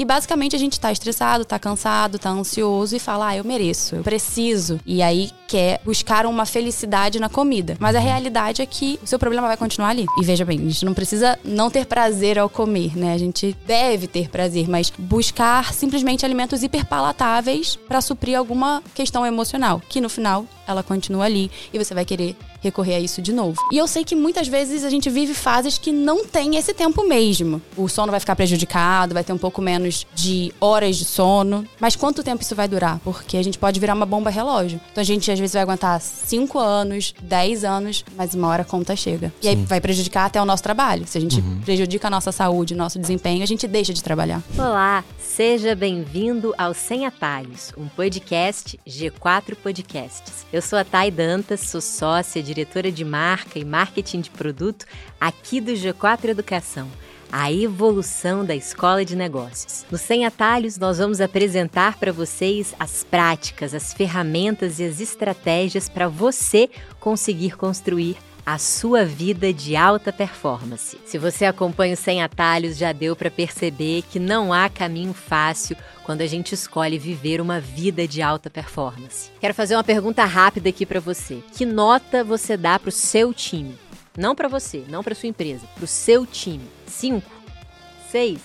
E basicamente a gente tá estressado, tá cansado, tá ansioso e fala: "Ah, eu mereço, eu preciso". E aí quer buscar uma felicidade na comida. Mas a realidade é que o seu problema vai continuar ali. E veja bem, a gente não precisa não ter prazer ao comer, né? A gente deve ter prazer, mas buscar simplesmente alimentos hiperpalatáveis para suprir alguma questão emocional, que no final ela continua ali e você vai querer recorrer a isso de novo. E eu sei que muitas vezes a gente vive fases que não tem esse tempo mesmo. O sono vai ficar prejudicado, vai ter um pouco menos de horas de sono. Mas quanto tempo isso vai durar? Porque a gente pode virar uma bomba relógio. Então a gente às vezes vai aguentar 5 anos, 10 anos, mas uma hora a conta chega. E aí vai prejudicar até o nosso trabalho. Se a gente uhum. prejudica a nossa saúde, nosso desempenho, a gente deixa de trabalhar. Olá, seja bem-vindo ao Sem Atalhos, um podcast G4 Podcasts. Eu sou a Thay Dantas, sou sócia de diretora de marca e marketing de produto aqui do G4 Educação a evolução da escola de negócios. No Sem Atalhos, nós vamos apresentar para vocês as práticas, as ferramentas e as estratégias para você conseguir construir a sua vida de alta performance. Se você acompanha o Sem Atalhos, já deu para perceber que não há caminho fácil quando a gente escolhe viver uma vida de alta performance. Quero fazer uma pergunta rápida aqui para você. Que nota você dá para o seu time? Não para você, não para sua empresa, para o seu time. 5, 6,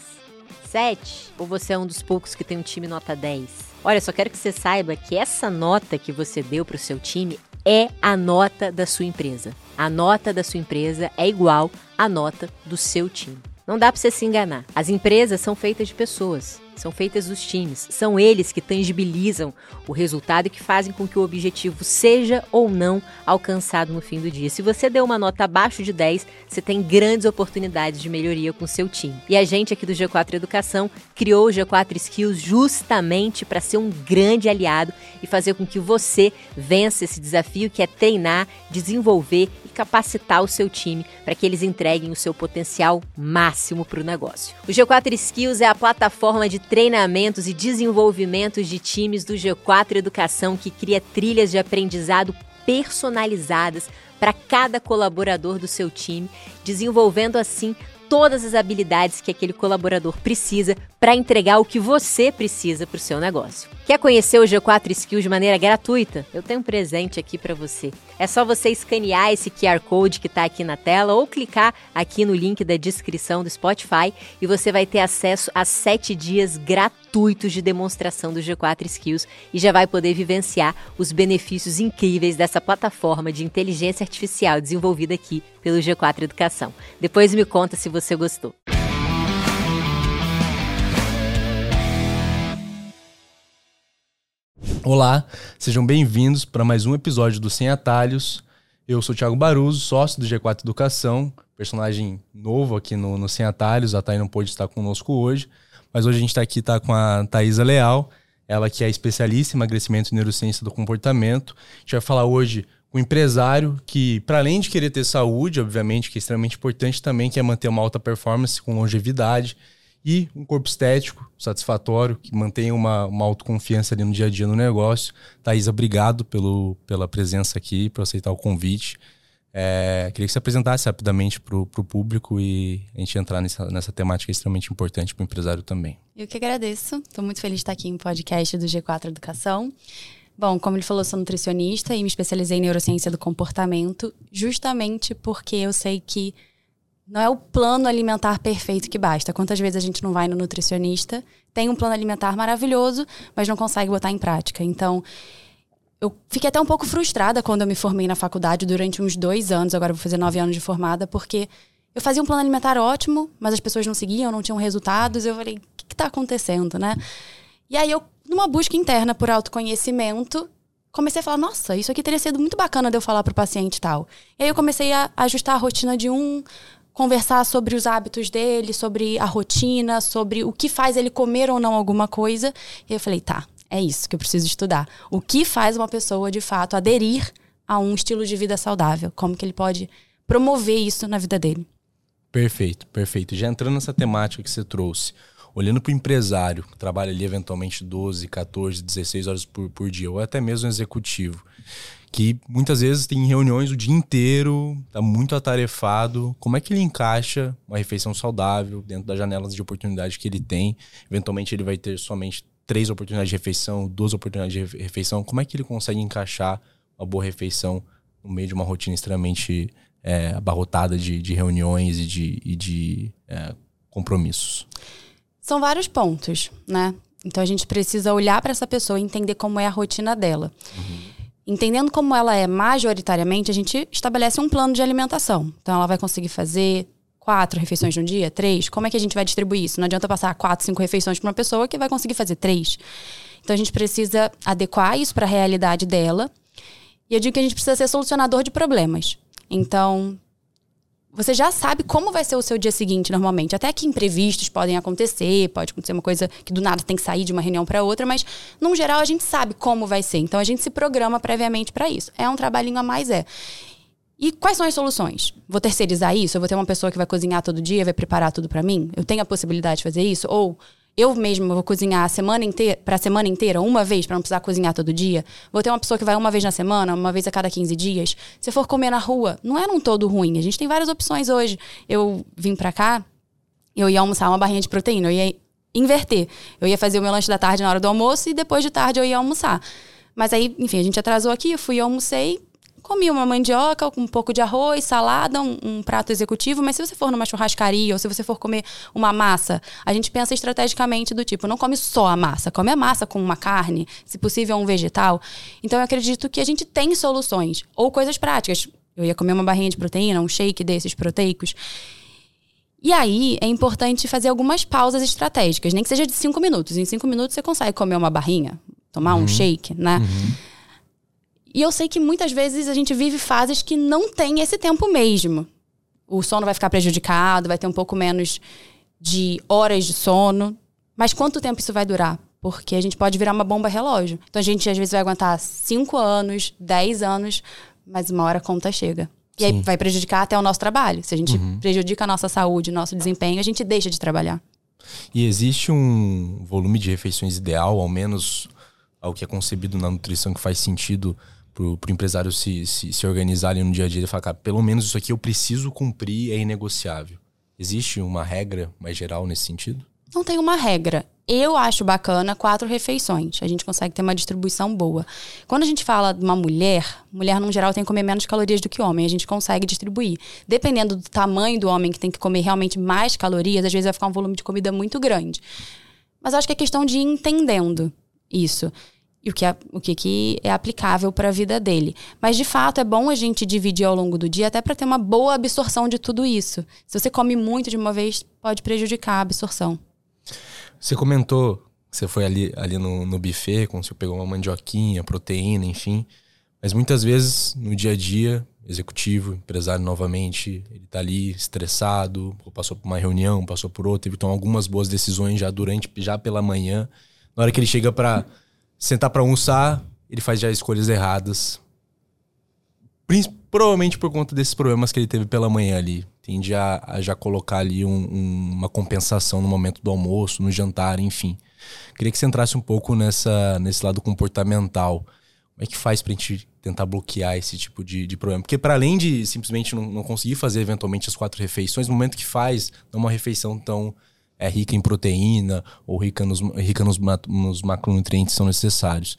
7? Ou você é um dos poucos que tem um time nota 10? Olha, só quero que você saiba que essa nota que você deu para o seu time é a nota da sua empresa. A nota da sua empresa é igual à nota do seu time. Não dá para você se enganar. As empresas são feitas de pessoas são feitas dos times. São eles que tangibilizam o resultado e que fazem com que o objetivo seja ou não alcançado no fim do dia. Se você deu uma nota abaixo de 10, você tem grandes oportunidades de melhoria com seu time. E a gente aqui do G4 Educação criou o G4 Skills justamente para ser um grande aliado e fazer com que você vença esse desafio que é treinar, desenvolver e capacitar o seu time para que eles entreguem o seu potencial máximo para o negócio. O G4 Skills é a plataforma de treinamentos e desenvolvimentos de times do G4 Educação que cria trilhas de aprendizado personalizadas para cada colaborador do seu time, desenvolvendo assim todas as habilidades que aquele colaborador precisa para entregar o que você precisa para o seu negócio. Quer conhecer o G4 Skills de maneira gratuita? Eu tenho um presente aqui para você. É só você escanear esse QR Code que está aqui na tela ou clicar aqui no link da descrição do Spotify e você vai ter acesso a sete dias gratuitos de demonstração do G4 Skills e já vai poder vivenciar os benefícios incríveis dessa plataforma de inteligência artificial desenvolvida aqui pelo G4 Educação. Depois me conta se você gostou. Olá, sejam bem-vindos para mais um episódio do Sem Atalhos. Eu sou Thiago Baruso, sócio do G4 Educação, personagem novo aqui no, no Sem Atalhos. A Thay não pôde estar conosco hoje, mas hoje a gente está aqui tá com a Thaisa Leal, ela que é especialista em emagrecimento e neurociência do comportamento. A gente vai falar hoje com um empresário que, para além de querer ter saúde, obviamente, que é extremamente importante, também quer manter uma alta performance com longevidade e um corpo estético satisfatório, que mantenha uma, uma autoconfiança ali no dia a dia no negócio. Thaisa, obrigado pelo, pela presença aqui, por aceitar o convite. É, queria que você apresentasse rapidamente para o público e a gente entrar nessa, nessa temática extremamente importante para o empresário também. Eu que agradeço. Estou muito feliz de estar aqui no podcast do G4 Educação. Bom, como ele falou, sou nutricionista e me especializei em neurociência do comportamento, justamente porque eu sei que não é o plano alimentar perfeito que basta. Quantas vezes a gente não vai no nutricionista, tem um plano alimentar maravilhoso, mas não consegue botar em prática. Então, eu fiquei até um pouco frustrada quando eu me formei na faculdade durante uns dois anos, agora vou fazer nove anos de formada, porque eu fazia um plano alimentar ótimo, mas as pessoas não seguiam, não tinham resultados. Eu falei, o que está acontecendo, né? E aí eu, numa busca interna por autoconhecimento, comecei a falar, nossa, isso aqui teria sido muito bacana de eu falar para o paciente tal. E aí eu comecei a ajustar a rotina de um, conversar sobre os hábitos dele, sobre a rotina, sobre o que faz ele comer ou não alguma coisa. E eu falei, tá, é isso que eu preciso estudar. O que faz uma pessoa, de fato, aderir a um estilo de vida saudável? Como que ele pode promover isso na vida dele? Perfeito, perfeito. Já entrando nessa temática que você trouxe, olhando para o empresário, que trabalha ali eventualmente 12, 14, 16 horas por, por dia, ou até mesmo um executivo, que muitas vezes tem reuniões o dia inteiro, tá muito atarefado. Como é que ele encaixa uma refeição saudável dentro das janelas de oportunidade que ele tem? Eventualmente ele vai ter somente três oportunidades de refeição, duas oportunidades de refeição. Como é que ele consegue encaixar uma boa refeição no meio de uma rotina extremamente é, abarrotada de, de, reuniões e de, e de é, compromissos? São vários pontos, né? Então a gente precisa olhar para essa pessoa e entender como é a rotina dela. Uhum. Entendendo como ela é majoritariamente, a gente estabelece um plano de alimentação. Então, ela vai conseguir fazer quatro refeições no dia, três. Como é que a gente vai distribuir isso? Não adianta passar quatro, cinco refeições para uma pessoa que vai conseguir fazer três. Então, a gente precisa adequar isso para a realidade dela. E eu digo que a gente precisa ser solucionador de problemas. Então, você já sabe como vai ser o seu dia seguinte normalmente. Até que imprevistos podem acontecer, pode acontecer uma coisa que do nada tem que sair de uma reunião para outra, mas no geral a gente sabe como vai ser. Então a gente se programa previamente para isso. É um trabalhinho a mais é. E quais são as soluções? Vou terceirizar isso? Eu vou ter uma pessoa que vai cozinhar todo dia, vai preparar tudo para mim? Eu tenho a possibilidade de fazer isso? Ou eu mesmo vou cozinhar a semana inteira, para a semana inteira, uma vez, para não precisar cozinhar todo dia. Vou ter uma pessoa que vai uma vez na semana, uma vez a cada 15 dias. Se for comer na rua, não é um todo ruim. A gente tem várias opções hoje. Eu vim para cá, eu ia almoçar uma barrinha de proteína, eu ia inverter. Eu ia fazer o meu lanche da tarde na hora do almoço e depois de tarde eu ia almoçar. Mas aí, enfim, a gente atrasou aqui, eu fui, almocei, comi uma mandioca com um pouco de arroz, salada, um, um, prato executivo, mas se você for numa churrascaria ou se você for comer uma massa, a gente pensa estrategicamente do tipo, não come só a massa, come a massa com uma carne, se possível um vegetal. Então eu acredito que a gente tem soluções ou coisas práticas. Eu ia comer uma barrinha de proteína, um shake desses proteicos. E aí é importante fazer algumas pausas estratégicas, nem que seja de cinco minutos. Em cinco minutos você consegue comer uma barrinha, tomar uhum. um shake, né? Uhum. E eu sei que muitas vezes a gente vive fases que não tem esse tempo mesmo. O sono vai ficar prejudicado, vai ter um pouco menos de horas de sono. Mas quanto tempo isso vai durar? Porque a gente pode virar uma bomba relógio. Então a gente às vezes vai aguentar 5 anos, 10 anos, mas uma hora a conta chega. E Sim. aí vai prejudicar até o nosso trabalho. Se a gente uhum. prejudica a nossa saúde, nosso desempenho, a gente deixa de trabalhar. E existe um volume de refeições ideal, ao menos ao que é concebido na nutrição, que faz sentido pro, pro empresário se, se, se organizar ali no dia a dia e falar, cara, pelo menos isso aqui eu preciso cumprir, é inegociável. Existe uma regra mais geral nesse sentido? Não tem uma regra. Eu acho bacana quatro refeições. A gente consegue ter uma distribuição boa. Quando a gente fala de uma mulher, mulher no geral tem que comer menos calorias do que homem. A gente consegue distribuir. Dependendo do tamanho do homem que tem que comer realmente mais calorias, às vezes vai ficar um volume de comida muito grande. Mas acho que é questão de ir entendendo isso e o que é, o que, que é aplicável para a vida dele. Mas, de fato, é bom a gente dividir ao longo do dia, até para ter uma boa absorção de tudo isso. Se você come muito de uma vez, pode prejudicar a absorção. Você comentou que você foi ali, ali no, no buffet, quando você pegou uma mandioquinha, proteína, enfim. Mas muitas vezes, no dia a dia, executivo, empresário novamente, ele tá ali estressado, passou por uma reunião, passou por outra, teve que tomar algumas boas decisões já durante, já pela manhã. Na hora que ele chega para sentar para almoçar, ele faz já escolhas erradas. Provavelmente por conta desses problemas que ele teve pela manhã ali. Tende a, a já colocar ali um, um, uma compensação no momento do almoço, no jantar, enfim. Queria que você entrasse um pouco nessa, nesse lado comportamental. Como é que faz pra gente tentar bloquear esse tipo de, de problema? Porque para além de simplesmente não, não conseguir fazer eventualmente as quatro refeições, no momento que faz, não é uma refeição tão é rica em proteína ou rica nos, rica nos, nos macronutrientes que são necessários.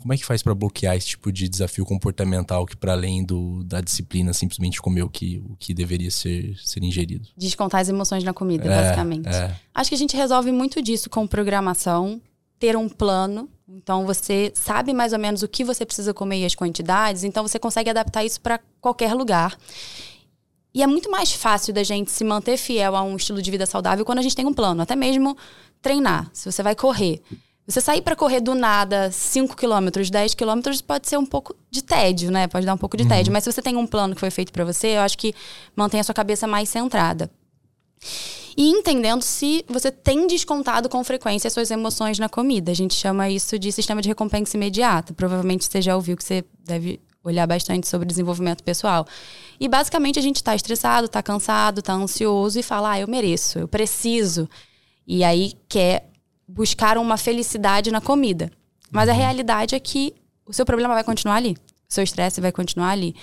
Como é que faz para bloquear esse tipo de desafio comportamental que, para além do, da disciplina, simplesmente comer o que, o que deveria ser, ser ingerido? Descontar as emoções na comida, é, basicamente. É. Acho que a gente resolve muito disso com programação, ter um plano. Então, você sabe mais ou menos o que você precisa comer e as quantidades, então você consegue adaptar isso para qualquer lugar. E é muito mais fácil da gente se manter fiel a um estilo de vida saudável quando a gente tem um plano, até mesmo treinar. Se você vai correr, você sair para correr do nada 5 quilômetros, 10 quilômetros pode ser um pouco de tédio, né? Pode dar um pouco de uhum. tédio. Mas se você tem um plano que foi feito para você, eu acho que mantém a sua cabeça mais centrada. E entendendo se você tem descontado com frequência as suas emoções na comida. A gente chama isso de sistema de recompensa imediata. Provavelmente você já ouviu que você deve olhar bastante sobre desenvolvimento pessoal. E basicamente a gente está estressado, está cansado, está ansioso e fala: ah, eu mereço, eu preciso. E aí quer buscar uma felicidade na comida. Mas a uhum. realidade é que o seu problema vai continuar ali. seu estresse vai continuar ali.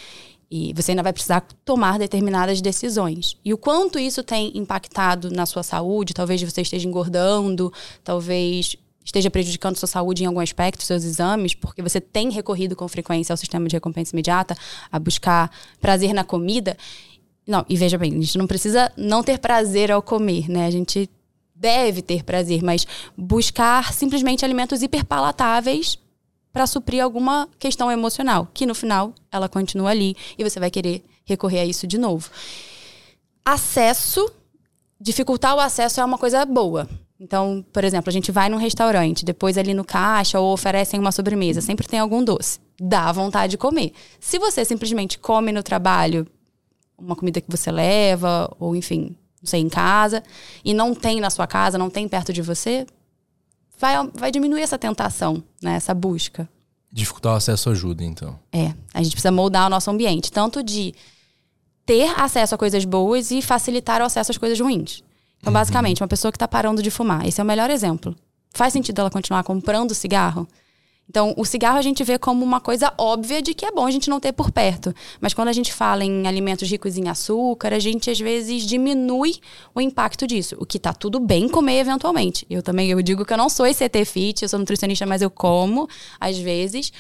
E você ainda vai precisar tomar determinadas decisões. E o quanto isso tem impactado na sua saúde, talvez você esteja engordando, talvez esteja prejudicando sua saúde em algum aspecto, seus exames, porque você tem recorrido com frequência ao sistema de recompensa imediata, a buscar prazer na comida. Não, e veja bem, a gente não precisa não ter prazer ao comer, né? A gente deve ter prazer, mas buscar simplesmente alimentos hiperpalatáveis para suprir alguma questão emocional, que no final ela continua ali e você vai querer recorrer a isso de novo. Acesso, dificultar o acesso é uma coisa boa. Então, por exemplo, a gente vai num restaurante, depois ali no caixa ou oferecem uma sobremesa, sempre tem algum doce. Dá vontade de comer. Se você simplesmente come no trabalho uma comida que você leva, ou enfim, não sei, em casa, e não tem na sua casa, não tem perto de você, vai, vai diminuir essa tentação, né? Essa busca. Dificultar o acesso ajuda, então. É. A gente precisa moldar o nosso ambiente, tanto de ter acesso a coisas boas e facilitar o acesso às coisas ruins. Então, basicamente, uma pessoa que está parando de fumar, esse é o melhor exemplo. Faz sentido ela continuar comprando cigarro? Então, o cigarro a gente vê como uma coisa óbvia de que é bom a gente não ter por perto. Mas quando a gente fala em alimentos ricos em açúcar, a gente às vezes diminui o impacto disso. O que tá tudo bem comer eventualmente. Eu também eu digo que eu não sou ECT fit, eu sou nutricionista, mas eu como às vezes.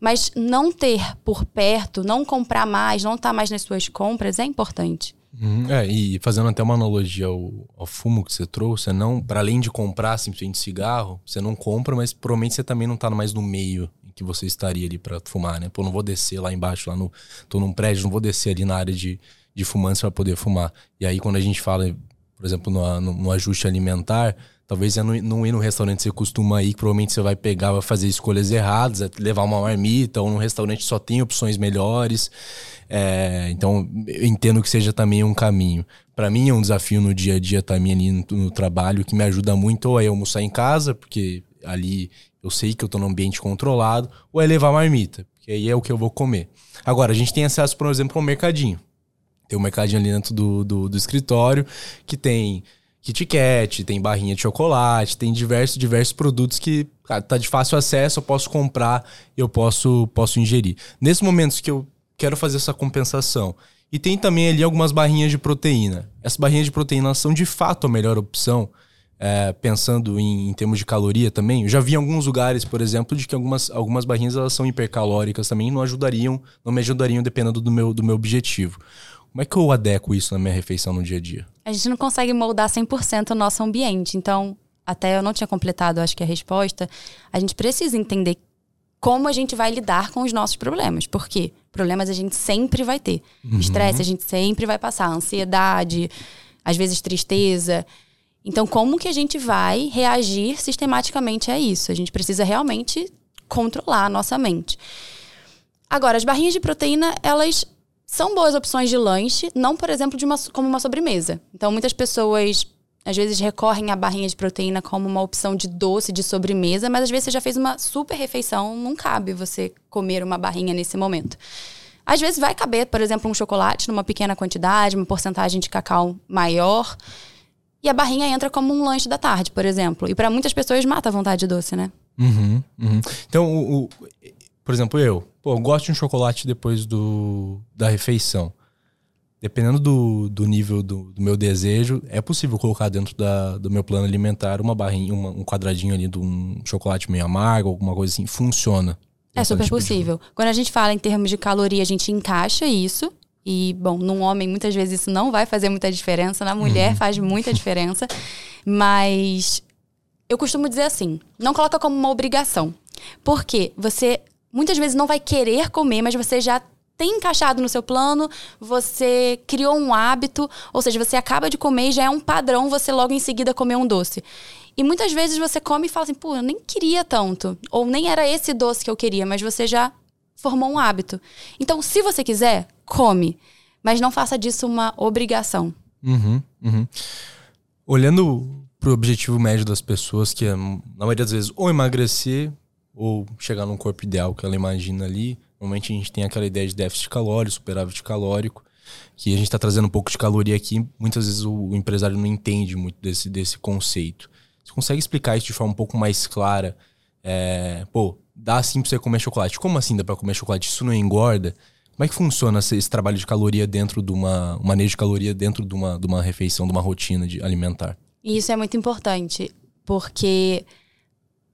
Mas não ter por perto, não comprar mais, não estar tá mais nas suas compras é importante. Uhum, é, e fazendo até uma analogia ao, ao fumo que você trouxe, não, para além de comprar simplesmente cigarro, você não compra, mas provavelmente você também não tá mais no meio que você estaria ali para fumar, né? Pô, não vou descer lá embaixo, lá no. tô num prédio, não vou descer ali na área de, de fumantes para poder fumar. E aí, quando a gente fala, por exemplo, no, no, no ajuste alimentar, Talvez é não, não ir no restaurante que você costuma ir, provavelmente você vai pegar, vai fazer escolhas erradas, levar uma marmita, ou num restaurante só tem opções melhores. É, então, eu entendo que seja também um caminho. Para mim é um desafio no dia a dia também ali no, no trabalho, que me ajuda muito ou é almoçar em casa, porque ali eu sei que eu tô num ambiente controlado, ou é levar marmita, porque aí é o que eu vou comer. Agora, a gente tem acesso, por exemplo, ao mercadinho. Tem um mercadinho ali dentro do, do, do escritório que tem Kit Kat, tem barrinha de chocolate, tem diversos, diversos produtos que tá de fácil acesso, eu posso comprar, eu posso, posso ingerir. Nesses momentos que eu quero fazer essa compensação. E tem também ali algumas barrinhas de proteína. Essas barrinhas de proteína são de fato a melhor opção, é, pensando em, em, termos de caloria também. Eu já vi em alguns lugares, por exemplo, de que algumas, algumas barrinhas elas são hipercalóricas também, não ajudariam, não me ajudariam dependendo do meu, do meu objetivo. Como é que eu adequo isso na minha refeição no dia a dia? A gente não consegue moldar 100% o nosso ambiente. Então, até eu não tinha completado, acho que a resposta. A gente precisa entender como a gente vai lidar com os nossos problemas. Porque problemas a gente sempre vai ter. Uhum. Estresse a gente sempre vai passar. Ansiedade, às vezes tristeza. Então, como que a gente vai reagir sistematicamente a isso? A gente precisa realmente controlar a nossa mente. Agora, as barrinhas de proteína, elas são boas opções de lanche, não, por exemplo, de uma, como uma sobremesa. Então, muitas pessoas às vezes recorrem à barrinha de proteína como uma opção de doce, de sobremesa, mas às vezes você já fez uma super refeição, não cabe você comer uma barrinha nesse momento. Às vezes vai caber, por exemplo, um chocolate numa pequena quantidade, uma porcentagem de cacau maior. E a barrinha entra como um lanche da tarde, por exemplo. E para muitas pessoas mata a vontade de doce, né? Uhum, uhum. Então, o, o, por exemplo, eu, pô, eu gosto de um chocolate depois do, da refeição. Dependendo do, do nível do, do meu desejo, é possível colocar dentro da, do meu plano alimentar uma barrinha, uma, um quadradinho ali de um chocolate meio amargo, alguma coisa assim. Funciona. É super tipo possível. De... Quando a gente fala em termos de caloria, a gente encaixa isso. E, bom, num homem, muitas vezes isso não vai fazer muita diferença. Na mulher, uhum. faz muita diferença. Mas eu costumo dizer assim: não coloca como uma obrigação. Porque você muitas vezes não vai querer comer, mas você já tem encaixado no seu plano, você criou um hábito, ou seja, você acaba de comer e já é um padrão você logo em seguida comer um doce. E muitas vezes você come e fala assim, pô, eu nem queria tanto, ou nem era esse doce que eu queria, mas você já formou um hábito. Então, se você quiser, come, mas não faça disso uma obrigação. Uhum, uhum. Olhando pro objetivo médio das pessoas, que é, na maioria das vezes, ou emagrecer ou chegar num corpo ideal que ela imagina ali. Normalmente a gente tem aquela ideia de déficit calórico, superávit calórico, que a gente está trazendo um pouco de caloria aqui. Muitas vezes o, empresário não entende muito desse, desse conceito. Você consegue explicar isso de forma um pouco mais clara? É, pô, dá sim pra você comer chocolate. Como assim dá pra comer chocolate? Isso não engorda? Como é que funciona esse, esse trabalho de caloria dentro de uma. Um manejo de caloria dentro de uma, de uma refeição, de uma rotina de alimentar? Isso é muito importante, porque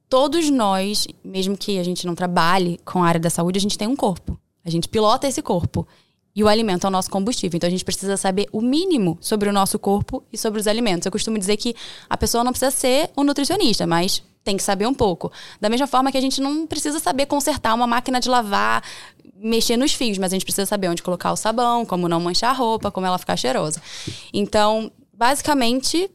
todos nós, mesmo que a gente não trabalhe com a área da saúde, a gente tem um corpo. A gente pilota esse corpo. E o alimento é o nosso combustível. Então a gente precisa saber o mínimo sobre o nosso corpo e sobre os alimentos. Eu costumo dizer que a pessoa não precisa ser um nutricionista, mas tem que saber um pouco. Da mesma forma que a gente não precisa saber consertar uma máquina de lavar, mexer nos fios, mas a gente precisa saber onde colocar o sabão, como não manchar a roupa, como ela ficar cheirosa. Então, basicamente,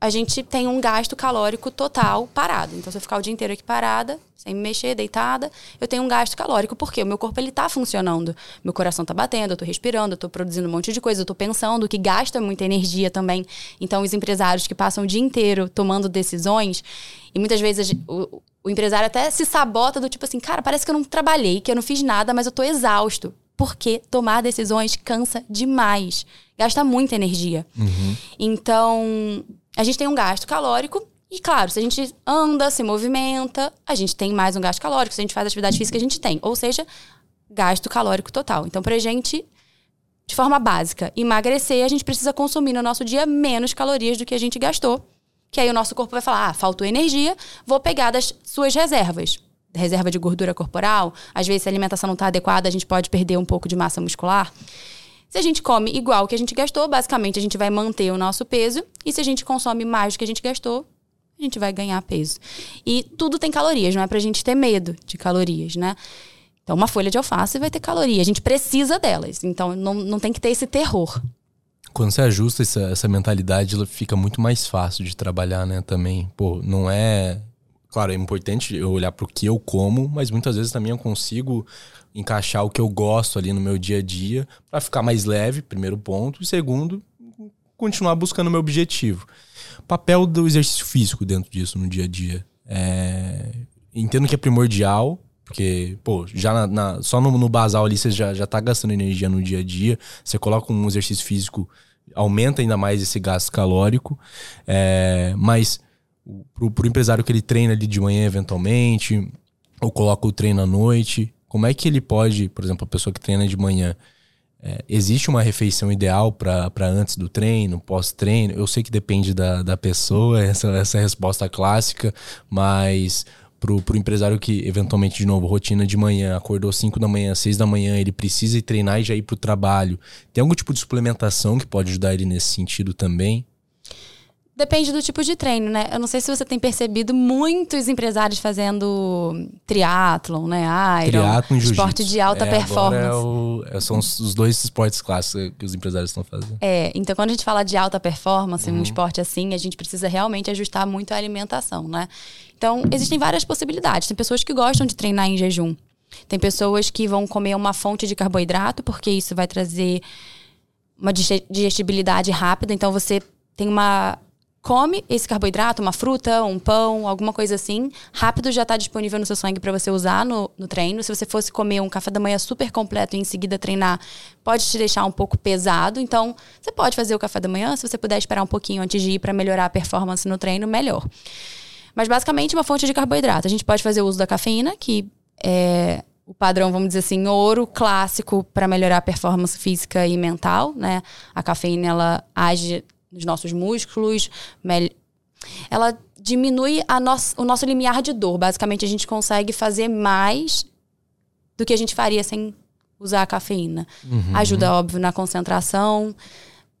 a gente tem um gasto calórico total parado. Então, se eu ficar o dia inteiro aqui parada, sem me mexer, deitada, eu tenho um gasto calórico, porque o meu corpo ele tá funcionando. Meu coração tá batendo, eu tô respirando, eu tô produzindo um monte de coisa, eu tô pensando, que gasta muita energia também. Então, os empresários que passam o dia inteiro tomando decisões, e muitas vezes o, o empresário até se sabota do tipo assim, cara, parece que eu não trabalhei, que eu não fiz nada, mas eu tô exausto. Porque tomar decisões cansa demais. Gasta muita energia. Uhum. Então, a gente tem um gasto calórico. E claro, se a gente anda, se movimenta, a gente tem mais um gasto calórico. Se a gente faz atividade física, a gente tem. Ou seja, gasto calórico total. Então, pra gente, de forma básica, emagrecer, a gente precisa consumir no nosso dia menos calorias do que a gente gastou. Que aí o nosso corpo vai falar: ah, faltou energia, vou pegar das suas reservas. Reserva de gordura corporal. Às vezes, se a alimentação não está adequada, a gente pode perder um pouco de massa muscular. Se a gente come igual que a gente gastou, basicamente a gente vai manter o nosso peso. E se a gente consome mais do que a gente gastou, a gente vai ganhar peso. E tudo tem calorias, não é pra gente ter medo de calorias, né? Então, uma folha de alface vai ter caloria. A gente precisa delas. Então, não, não tem que ter esse terror. Quando você ajusta essa, essa mentalidade, ela fica muito mais fácil de trabalhar, né? Também. Pô, não é. Claro, é importante eu olhar pro que eu como, mas muitas vezes também eu consigo encaixar o que eu gosto ali no meu dia a dia para ficar mais leve, primeiro ponto. E segundo, continuar buscando o meu objetivo. Papel do exercício físico dentro disso no dia a dia. É... Entendo que é primordial, porque, pô, já na, na, só no, no, basal ali você já, já tá gastando energia no dia a dia. Você coloca um exercício físico, aumenta ainda mais esse gasto calórico. É, mas pro, pro empresário que ele treina ali de manhã eventualmente, ou coloca o treino à noite, como é que ele pode, por exemplo, a pessoa que treina de manhã, é, existe uma refeição ideal para antes do treino, pós-treino? Eu sei que depende da, da pessoa, essa, essa é resposta clássica, mas pro, pro empresário que, eventualmente, de novo, rotina de manhã, acordou 5 da manhã, 6 da manhã, ele precisa ir treinar e já ir pro trabalho. Tem algum tipo de suplementação que pode ajudar ele nesse sentido também? Depende do tipo de treino, né? Eu não sei se você tem percebido muitos empresários fazendo triatlon, né? Iron, triatlon e esporte de alta é, performance. É o, é, são os, os, dois esportes clássicos que os empresários estão fazendo. É, então quando a gente fala de alta performance, uhum. um esporte assim, a gente precisa realmente ajustar muito a alimentação, né? Então, existem várias possibilidades. Tem pessoas que gostam de treinar em jejum. Tem pessoas que vão comer uma fonte de carboidrato, porque isso vai trazer uma digestibilidade rápida. Então, você tem uma come esse carboidrato, uma fruta, um pão, alguma coisa assim, rápido já está disponível no seu sangue para você usar no, no treino. Se você fosse comer um café da manhã super completo e em seguida treinar, pode te deixar um pouco pesado. Então, você pode fazer o café da manhã, se você puder esperar um pouquinho antes de ir para melhorar a performance no treino, melhor. Mas basicamente uma fonte de carboidrato. A gente pode fazer uso da cafeína, que é o padrão, vamos dizer assim, ouro clássico para melhorar a performance física e mental, né? A cafeína ela age nos nossos músculos, ela diminui a nosso, o nosso limiar de dor. Basicamente, a gente consegue fazer mais do que a gente faria sem usar a cafeína. Uhum. Ajuda, óbvio, na concentração,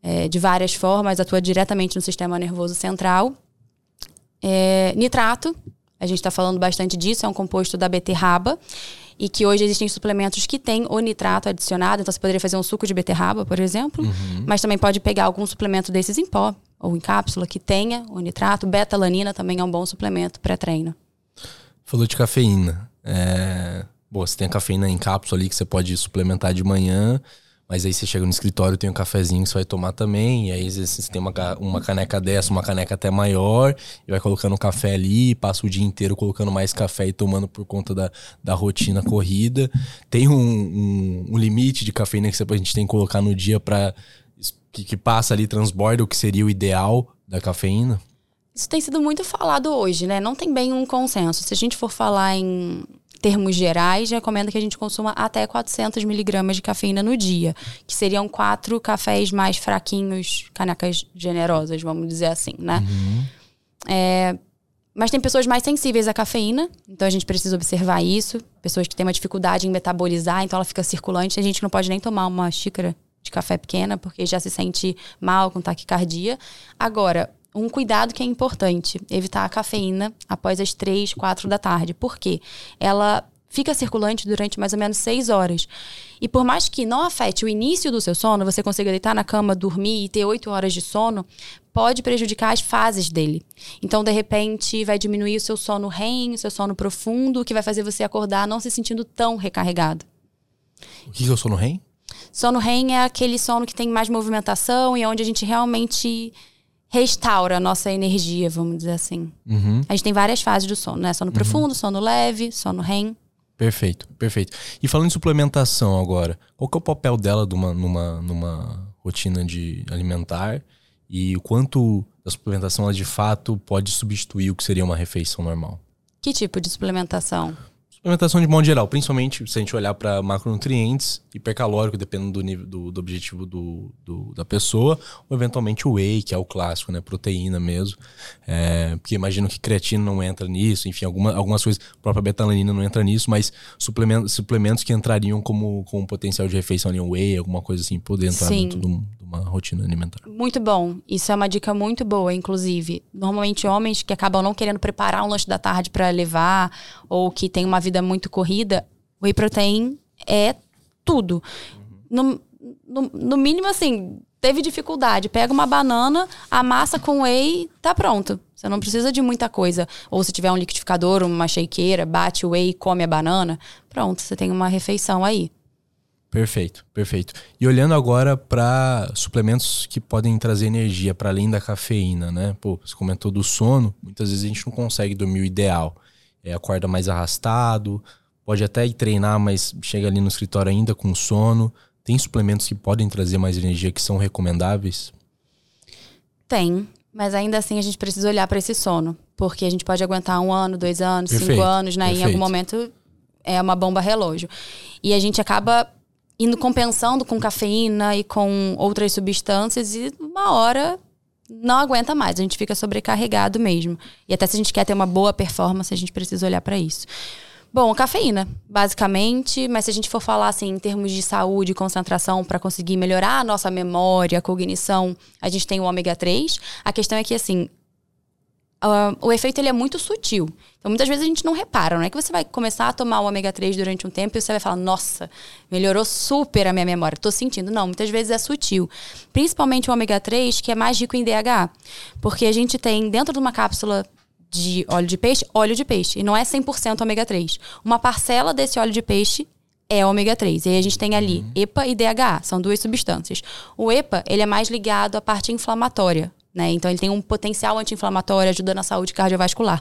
é, de várias formas, atua diretamente no sistema nervoso central. É, nitrato, a gente está falando bastante disso, é um composto da beterraba e que hoje existem suplementos que têm o nitrato adicionado. Então você poderia fazer um suco de beterraba, por exemplo, uhum. mas também pode pegar algum suplemento desses em pó ou em cápsula que tenha o nitrato. Betalanina também é um bom suplemento pré-treino. Falou de cafeína. É... Bom, você tem a cafeína em cápsula ali que você pode suplementar de manhã. Mas aí você chega no escritório, tem um cafezinho que você vai tomar também. E aí você tem uma, uma caneca dessa, uma caneca até maior, e vai colocando café ali, passa o dia inteiro colocando mais café e tomando por conta da, da rotina corrida. Tem um, um, um limite de cafeína que você, a gente tem que colocar no dia para que, que passa ali, transborda o que seria o ideal da cafeína? Isso tem sido muito falado hoje, né? Não tem bem um consenso. Se a gente for falar em termos gerais, recomenda que a gente consuma até 400 miligramas de cafeína no dia, que seriam quatro cafés mais fraquinhos, canecas generosas, vamos dizer assim, né? Uhum. É, mas tem pessoas mais sensíveis à cafeína, então a gente precisa observar isso. Pessoas que têm uma dificuldade em metabolizar, então ela fica circulante. A gente não pode nem tomar uma xícara de café pequena, porque já se sente mal com taquicardia. Agora, um cuidado que é importante: evitar a cafeína após as 3, 4 da tarde. Por quê? Ela fica circulante durante mais ou menos 6 horas. E por mais que não afete o início do seu sono, você consiga deitar na cama, dormir e ter 8 horas de sono, pode prejudicar as fases dele. Então, de repente, vai diminuir o seu sono REM, o seu sono profundo, que vai fazer você acordar não se sentindo tão recarregado. O que é o sono REM? Sono REM é aquele sono que tem mais movimentação e onde a gente realmente restaura a nossa energia, vamos dizer assim. Uhum. A gente tem várias fases do sono, né? Sono uhum. profundo, sono leve, sono REM. Perfeito, perfeito. E falando em suplementação agora, qual que é o papel dela numa, numa, numa rotina de alimentar e o quanto a suplementação ela de fato pode substituir o que seria uma refeição normal. Que tipo de suplementação? Suplementação de modo geral, principalmente se a gente olhar para macronutrientes, hipercalórico, dependendo do nível do, do objetivo do, do, da pessoa, ou eventualmente o whey, que é o clássico, né? Proteína mesmo. É, porque imagino que creatina não entra nisso, enfim, alguma, algumas coisas, a própria betalanina não entra nisso, mas suplementos, suplementos que entrariam como, como potencial de refeição ali, um whey, alguma coisa assim, poder entrar Sim. dentro de, um, de uma rotina alimentar. Muito bom. Isso é uma dica muito boa, inclusive. Normalmente, homens que acabam não querendo preparar um lanche da tarde para levar, ou que tem uma vida muito corrida, o whey protein é tudo. No, no, no, mínimo, assim, teve dificuldade. Pega uma banana, amassa com whey, tá pronto. Você não precisa de muita coisa. Ou se tiver um liquidificador, uma shakeira, bate o whey e come a banana, pronto, você tem uma refeição aí. Perfeito, perfeito. E olhando agora para suplementos que podem trazer energia para além da cafeína, né? Pô, você comentou do sono, muitas vezes a gente não consegue dormir o ideal é, acorda mais arrastado, pode até ir treinar, mas chega ali no escritório ainda com sono. Tem suplementos que podem trazer mais energia que são recomendáveis? Tem, mas ainda assim a gente precisa olhar para esse sono, porque a gente pode aguentar um ano, dois anos, perfeito, cinco anos, né? Perfeito. Em algum momento é uma bomba relógio. E a gente acaba indo compensando com cafeína e com outras substâncias e uma hora não aguenta mais, a gente fica sobrecarregado mesmo. E até se a gente quer ter uma boa performance, a gente precisa olhar para isso. Bom, cafeína, basicamente, mas se a gente for falar assim em termos de saúde e concentração para conseguir melhorar a nossa memória, a cognição, a gente tem o ômega 3. A questão é que assim, Uh, o efeito ele é muito sutil. Então, muitas vezes a gente não repara. Não é que você vai começar a tomar o ômega 3 durante um tempo e você vai falar, nossa, melhorou super a minha memória, estou sentindo. Não, muitas vezes é sutil. Principalmente o ômega 3, que é mais rico em DHA. Porque a gente tem dentro de uma cápsula de óleo de peixe, óleo de peixe. E não é 100% ômega 3. Uma parcela desse óleo de peixe é ômega 3. E aí a gente tem ali uhum. EPA e DHA, são duas substâncias. O EPA, ele é mais ligado à parte inflamatória, né? Então ele tem um potencial anti-inflamatório, ajuda na saúde cardiovascular.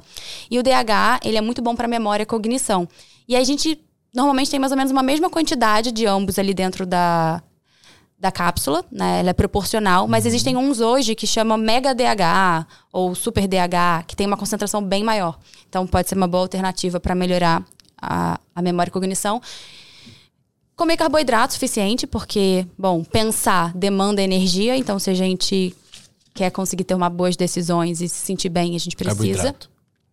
E o DHA, ele é muito bom para memória e cognição. E a gente normalmente tem mais ou menos uma mesma quantidade de ambos ali dentro da, da cápsula, né? Ela é proporcional, mas uhum. existem uns hoje que chama Mega DHA ou Super DHA, que tem uma concentração bem maior. Então pode ser uma boa alternativa para melhorar a, a memória e cognição. Comer carboidrato suficiente, porque, bom, pensar demanda energia, então se a gente quer conseguir ter uma boas decisões e se sentir bem, a gente precisa. Carboidrato.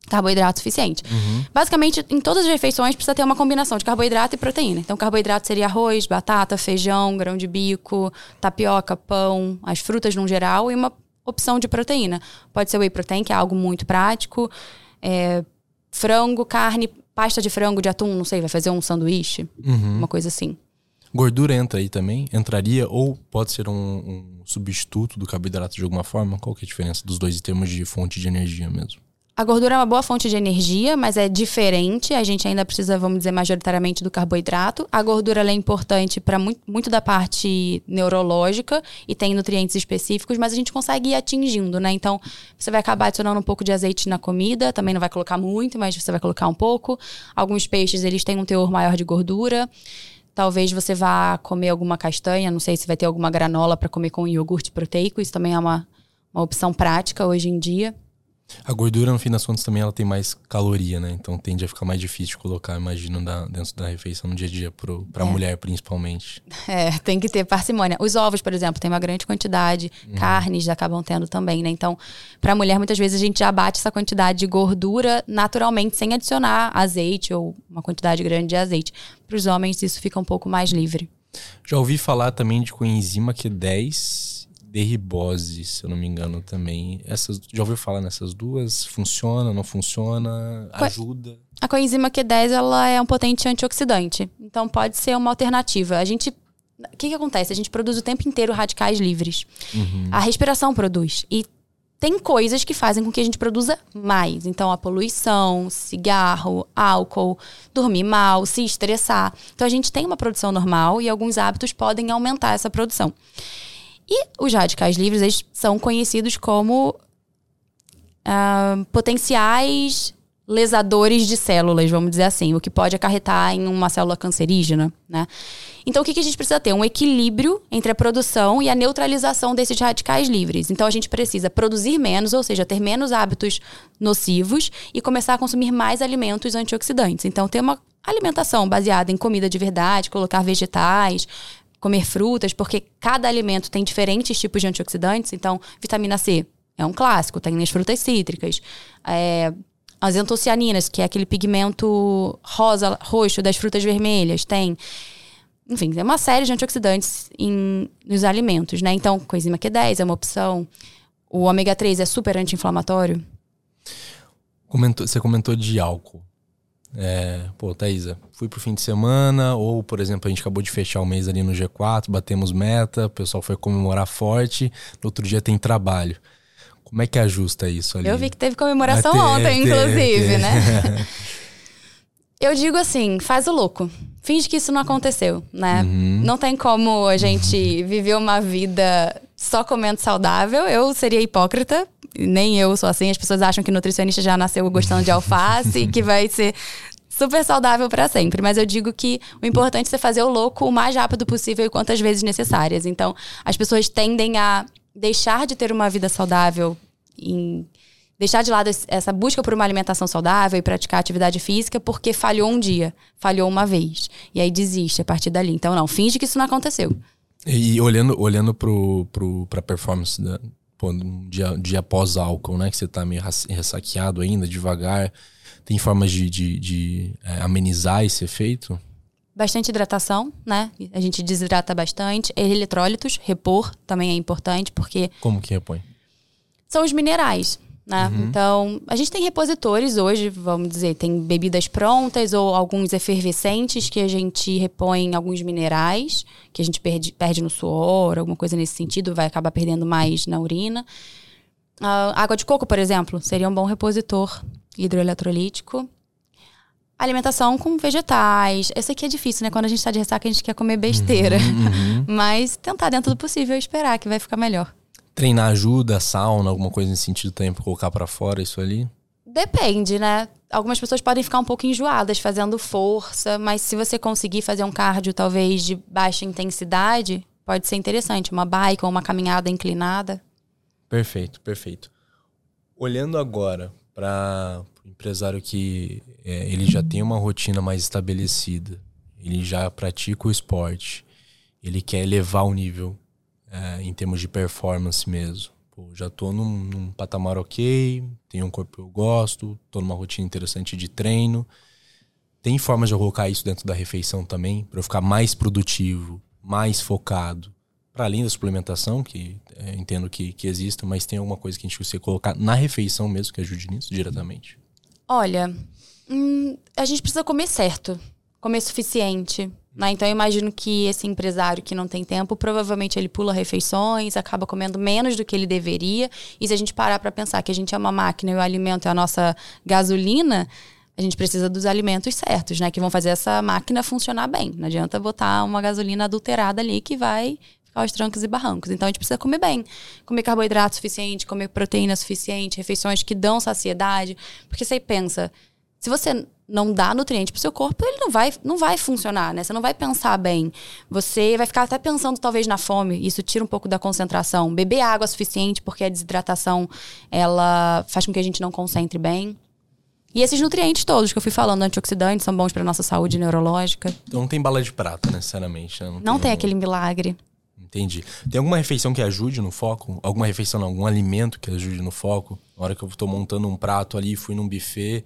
Carboidrato suficiente. Uhum. Basicamente, em todas as refeições precisa ter uma combinação de carboidrato e proteína. Então, carboidrato seria arroz, batata, feijão, grão de bico, tapioca, pão, as frutas no geral e uma opção de proteína. Pode ser whey protein, que é algo muito prático. É, frango, carne, pasta de frango, de atum, não sei, vai fazer um sanduíche, uhum. uma coisa assim. Gordura entra aí também? Entraria ou pode ser um, um substituto do carboidrato de alguma forma? Qual que é a diferença dos dois em termos de fonte de energia mesmo? A gordura é uma boa fonte de energia, mas é diferente. A gente ainda precisa, vamos dizer, majoritariamente do carboidrato. A gordura é importante para muito, muito, da parte neurológica e tem nutrientes específicos, mas a gente consegue ir atingindo, né? Então, você vai acabar adicionando um pouco de azeite na comida, também não vai colocar muito, mas você vai colocar um pouco. Alguns peixes, eles têm um teor maior de gordura. Talvez você vá comer alguma castanha, não sei se vai ter alguma granola para comer com iogurte proteico, isso também é uma, uma opção prática hoje em dia. A gordura, no fim das contas, também ela tem mais caloria, né? Então tende a ficar mais difícil de colocar, imagino, da, dentro da refeição no dia a dia, para a é. mulher principalmente. É, tem que ter parcimônia. Os ovos, por exemplo, tem uma grande quantidade, uhum. carnes acabam tendo também, né? Então, para a mulher, muitas vezes a gente já bate essa quantidade de gordura naturalmente, sem adicionar azeite ou uma quantidade grande de azeite. Para os homens, isso fica um pouco mais livre. Já ouvi falar também de coenzima Q10 derribose, se eu não me engano, também. Essas, já ouviu falar nessas duas? Funciona, não funciona? Ajuda? A coenzima Q10 ela é um potente antioxidante. Então pode ser uma alternativa. A gente o que, que acontece? A gente produz o tempo inteiro radicais livres. Uhum. A respiração produz. E tem coisas que fazem com que a gente produza mais. Então, a poluição, cigarro, álcool, dormir mal, se estressar. Então, a gente tem uma produção normal e alguns hábitos podem aumentar essa produção. E os radicais livres eles são conhecidos como uh, potenciais lesadores de células, vamos dizer assim, o que pode acarretar em uma célula cancerígena, né? Então, o que, que a gente precisa ter? Um equilíbrio entre a produção e a neutralização desses radicais livres. Então, a gente precisa produzir menos, ou seja, ter menos hábitos nocivos e começar a consumir mais alimentos antioxidantes. Então, ter uma alimentação baseada em comida de verdade, colocar vegetais, comer frutas, porque cada alimento tem diferentes tipos de antioxidantes. Então, vitamina C é um clássico, tem nas frutas cítricas. É, as antocianinas, que é aquele pigmento rosa, roxo das frutas vermelhas, tem. Enfim, tem uma série de antioxidantes em, nos alimentos, né? Então, coenzima Q10 é uma opção. O ômega 3 é super anti-inflamatório. Comentou, você comentou de álcool. É, pô, Thaisa, fui pro fim de semana, ou, por exemplo, a gente acabou de fechar o mês ali no G4, batemos meta, o pessoal foi comemorar forte, no outro dia tem trabalho. Como é que ajusta isso ali? Eu vi que teve comemoração ah, ontem, inclusive, né? Eu digo assim, faz o louco. Finge que isso não aconteceu, né? Uhum. Não tem como a gente uhum. viver uma vida só comendo saudável. Eu seria hipócrita, nem eu sou assim. As pessoas acham que nutricionista já nasceu gostando de alface, que vai ser super saudável para sempre. Mas eu digo que o importante é você fazer o louco o mais rápido possível e quantas vezes necessárias. Então, as pessoas tendem a deixar de ter uma vida saudável, em deixar de lado essa busca por uma alimentação saudável e praticar atividade física porque falhou um dia, falhou uma vez. E aí desiste a partir dali. Então, não, finge que isso não aconteceu. E olhando, olhando pro, pro, pra performance da, pô, dia, dia após álcool, né? Que você tá meio ressaqueado ainda, devagar. Tem formas de, de, de é, amenizar esse efeito? Bastante hidratação, né? A gente desidrata bastante. Eletrólitos, repor também é importante, porque. Como que repõe? São os minerais. Né? Uhum. Então, a gente tem repositores hoje, vamos dizer, tem bebidas prontas ou alguns efervescentes que a gente repõe alguns minerais, que a gente perde, perde no suor, alguma coisa nesse sentido, vai acabar perdendo mais na urina. Uh, água de coco, por exemplo, seria um bom repositor hidroeletrolítico. Alimentação com vegetais. Esse aqui é difícil, né? Quando a gente tá de ressaca, a gente quer comer besteira. Uhum, uhum. Mas tentar dentro do possível esperar que vai ficar melhor. Treinar ajuda, sauna, alguma coisa nesse sentido também pra colocar para fora isso ali? Depende, né? Algumas pessoas podem ficar um pouco enjoadas fazendo força, mas se você conseguir fazer um cardio talvez de baixa intensidade, pode ser interessante. Uma bike ou uma caminhada inclinada. Perfeito, perfeito. Olhando agora para o empresário que é, ele já tem uma rotina mais estabelecida, ele já pratica o esporte, ele quer elevar o nível é, em termos de performance mesmo. Pô, já tô num, num, patamar ok, tenho um corpo que eu gosto, tô numa rotina interessante de treino. Tem formas de eu colocar isso dentro da refeição também, para eu ficar mais produtivo, mais focado, para além da suplementação, que é, entendo que, que exista, mas tem alguma coisa que a gente consegue colocar na refeição mesmo que ajude nisso diretamente? Olha, hum, a gente precisa comer certo, comer suficiente. Né? Então eu imagino que esse empresário que não tem tempo, provavelmente ele pula refeições, acaba comendo menos do que ele deveria. E se a gente parar para pensar que a gente é uma máquina e o alimento é a nossa gasolina, a gente precisa dos alimentos certos, né? Que vão fazer essa máquina funcionar bem. Não adianta botar uma gasolina adulterada ali que vai ficar aos trancos e barrancos. Então a gente precisa comer bem. Comer carboidrato suficiente, comer proteína suficiente, refeições que dão saciedade. Porque você pensa, Se você não dá nutriente pro seu corpo, ele não vai, não vai funcionar, né? Você não vai pensar bem. Você vai ficar até pensando talvez na fome. Isso tira um pouco da concentração. Beber água suficiente, porque a desidratação ela faz com que a gente não concentre bem. E esses nutrientes todos que eu fui falando, antioxidantes, são bons para nossa saúde neurológica. Então não tem bala de prata, necessariamente. Né? Não, não tem, tem aquele milagre. Entendi. Tem alguma refeição que ajude no foco? Alguma refeição, não, algum alimento que ajude no foco? Na hora que eu estou montando um prato ali, fui num buffet,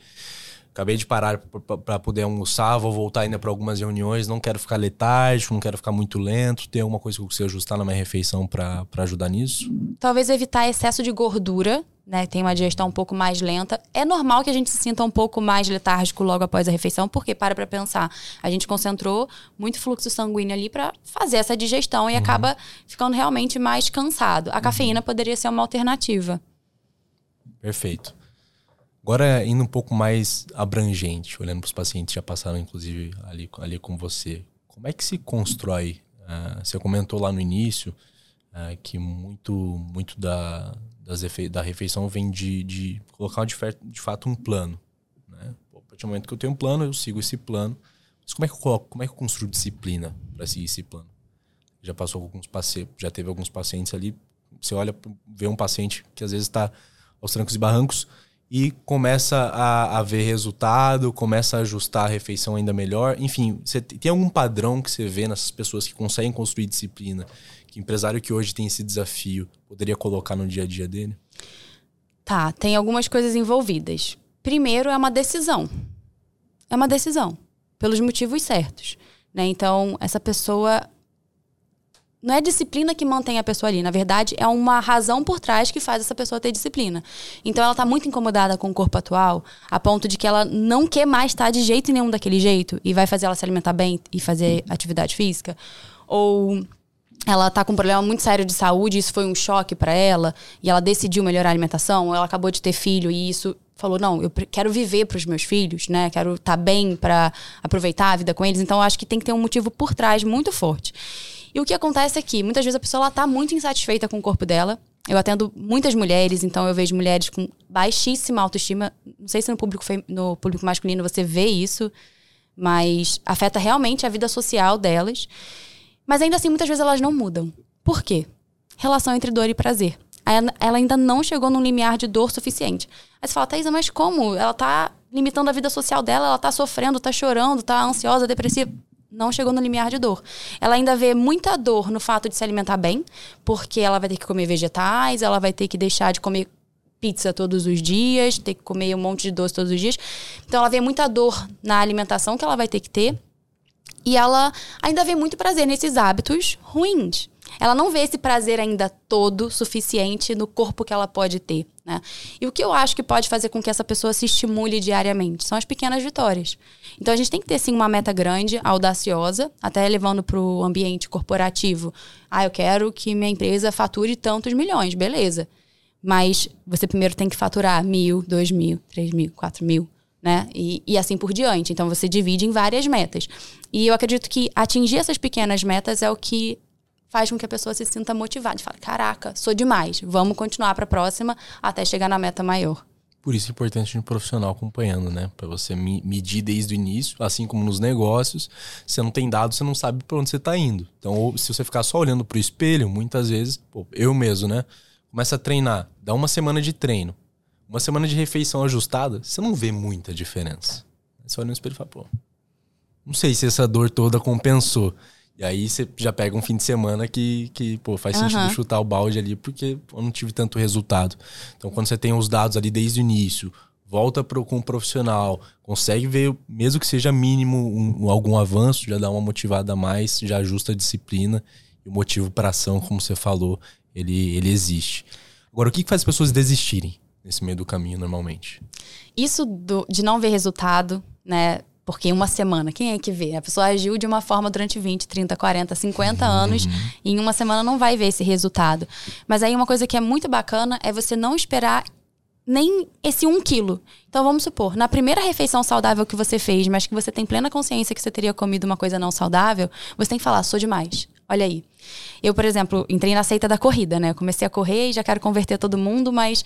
acabei de parar para poder almoçar, vou voltar ainda para algumas reuniões, não quero ficar letárgico, não quero ficar muito lento. Tem alguma coisa que eu consigo ajustar na minha refeição para ajudar nisso? Talvez evitar excesso de gordura né, tem uma digestão um pouco mais lenta, é normal que a gente se sinta um pouco mais letárgico logo após a refeição, porque para para pensar, a gente concentrou muito fluxo sanguíneo ali para fazer essa digestão e uhum. acaba ficando realmente mais cansado. A uhum. cafeína poderia ser uma alternativa. Perfeito. Agora indo um pouco mais abrangente, olhando para os pacientes que já passaram inclusive ali, ali com você, como é que se constrói? Uh, você comentou lá no início uh, que muito muito da da refeição vem de, de colocar de, de fato um plano. Né? a partir do momento que eu tenho um plano, eu sigo esse plano. Mas como é que eu coloco, como é que eu construo disciplina para seguir esse plano? Já passou alguns pacientes, já teve alguns pacientes ali. Você olha, vê um paciente que às vezes está aos trancos e barrancos e começa a, a, ver resultado, começa a ajustar a refeição ainda melhor. Enfim, você tem algum padrão que você vê nessas pessoas que conseguem construir disciplina que empresário que hoje tem esse desafio poderia colocar no dia a dia dele? Tá, tem algumas coisas envolvidas. Primeiro é uma decisão. É uma decisão, pelos motivos certos. Né? Então, essa pessoa. Não é disciplina que mantém a pessoa ali. Na verdade, é uma razão por trás que faz essa pessoa ter disciplina. Então, ela está muito incomodada com o corpo atual, a ponto de que ela não quer mais estar de jeito nenhum daquele jeito e vai fazer ela se alimentar bem e fazer atividade física. Ou ela tá com um problema muito sério de saúde, isso foi um choque para ela, e ela decidiu melhorar a alimentação, ela acabou de ter filho e isso falou: "Não, eu quero viver para os meus filhos, né? Quero estar tá bem para aproveitar a vida com eles". Então acho que tem que ter um motivo por trás muito forte. E o que acontece é que muitas vezes a pessoa ela tá muito insatisfeita com o corpo dela. Eu atendo muitas mulheres, então eu vejo mulheres com baixíssima autoestima. Não sei se no público no público masculino você vê isso, mas afeta realmente a vida social delas. Mas ainda assim, muitas vezes elas não mudam. Por quê? Relação entre dor e prazer. Ela ainda não chegou num limiar de dor suficiente. Aí você fala, Thaisa, mas como? Ela tá limitando a vida social dela, ela tá sofrendo, tá chorando, tá ansiosa, depressiva. Não chegou no limiar de dor. Ela ainda vê muita dor no fato de se alimentar bem, porque ela vai ter que comer vegetais, ela vai ter que deixar de comer pizza todos os dias, ter que comer um monte de doce todos os dias. Então ela vê muita dor na alimentação que ela vai ter que ter. E ela ainda vê muito prazer nesses hábitos ruins. Ela não vê esse prazer ainda todo suficiente no corpo que ela pode ter, né? E o que eu acho que pode fazer com que essa pessoa se estimule diariamente são as pequenas vitórias. Então a gente tem que ter sim uma meta grande, audaciosa, até levando para o ambiente corporativo. Ah, eu quero que minha empresa fature tantos milhões, beleza? Mas você primeiro tem que faturar mil, dois mil, três mil, quatro mil né? E, e assim por diante. Então você divide em várias metas. E eu acredito que atingir essas pequenas metas é o que faz com que a pessoa se sinta motivada. Fala, caraca, sou demais. Vamos continuar para a próxima até chegar na meta maior. Por isso é importante um profissional acompanhando, né? Para você medir desde o início, assim como nos negócios. Você não tem dados, você não sabe para onde você está indo. Então, se você ficar só olhando para o espelho, muitas vezes, pô, eu mesmo, né? Começa a treinar, dá uma semana de treino. Uma semana de refeição ajustada, você não vê muita diferença. Você olha no espelho e fala, pô, não sei se essa dor toda compensou. E aí você já pega um fim de semana que, que pô, faz sentido uhum. chutar o balde ali, porque eu não tive tanto resultado. Então, quando você tem os dados ali desde o início, volta pro, com um profissional, consegue ver, mesmo que seja mínimo, um, algum avanço, já dá uma motivada a mais, já ajusta a disciplina. E o motivo para ação, como você falou, ele, ele existe. Agora, o que, que faz as pessoas desistirem? nesse meio do caminho normalmente? Isso do, de não ver resultado, né? Porque em uma semana, quem é que vê? A pessoa agiu de uma forma durante 20, 30, 40, 50 uhum. anos e em uma semana não vai ver esse resultado. Mas aí uma coisa que é muito bacana é você não esperar nem esse um quilo. Então vamos supor, na primeira refeição saudável que você fez, mas que você tem plena consciência que você teria comido uma coisa não saudável, você tem que falar, sou demais. Olha aí. Eu, por exemplo, entrei na seita da corrida, né? Eu comecei a correr e já quero converter todo mundo, mas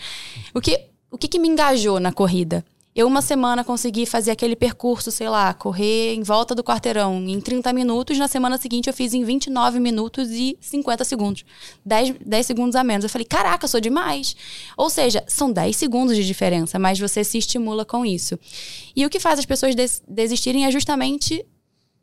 o que, o que, que me engajou na corrida? Eu uma semana consegui fazer aquele percurso, sei lá, correr em volta do quarteirão em 30 minutos, na semana seguinte eu fiz em 29 minutos e 50 segundos. 10, 10 segundos a menos. Eu falei, caraca, sou demais. Ou seja, são 10 segundos de diferença, mas você se estimula com isso. E o que faz as pessoas des desistirem é justamente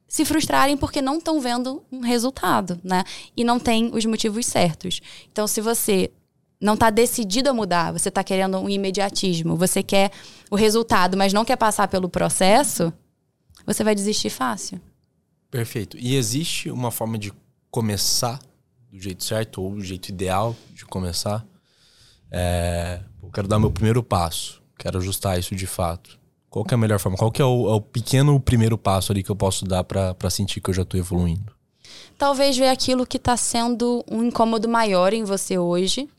se frustrarem porque não estão vendo um resultado, né? E não tem os motivos certos. Então, se você não está decidido a mudar, você está querendo um imediatismo, você quer o resultado, mas não quer passar pelo processo, você vai desistir fácil. Perfeito. E existe uma forma de começar do jeito certo ou do jeito ideal de começar? É, eu quero dar meu primeiro passo, quero ajustar isso de fato. Qual é a melhor forma? Qual é o, é o pequeno primeiro passo ali que eu posso dar para sentir que eu já estou evoluindo? Talvez ver aquilo que está sendo um incômodo maior em você hoje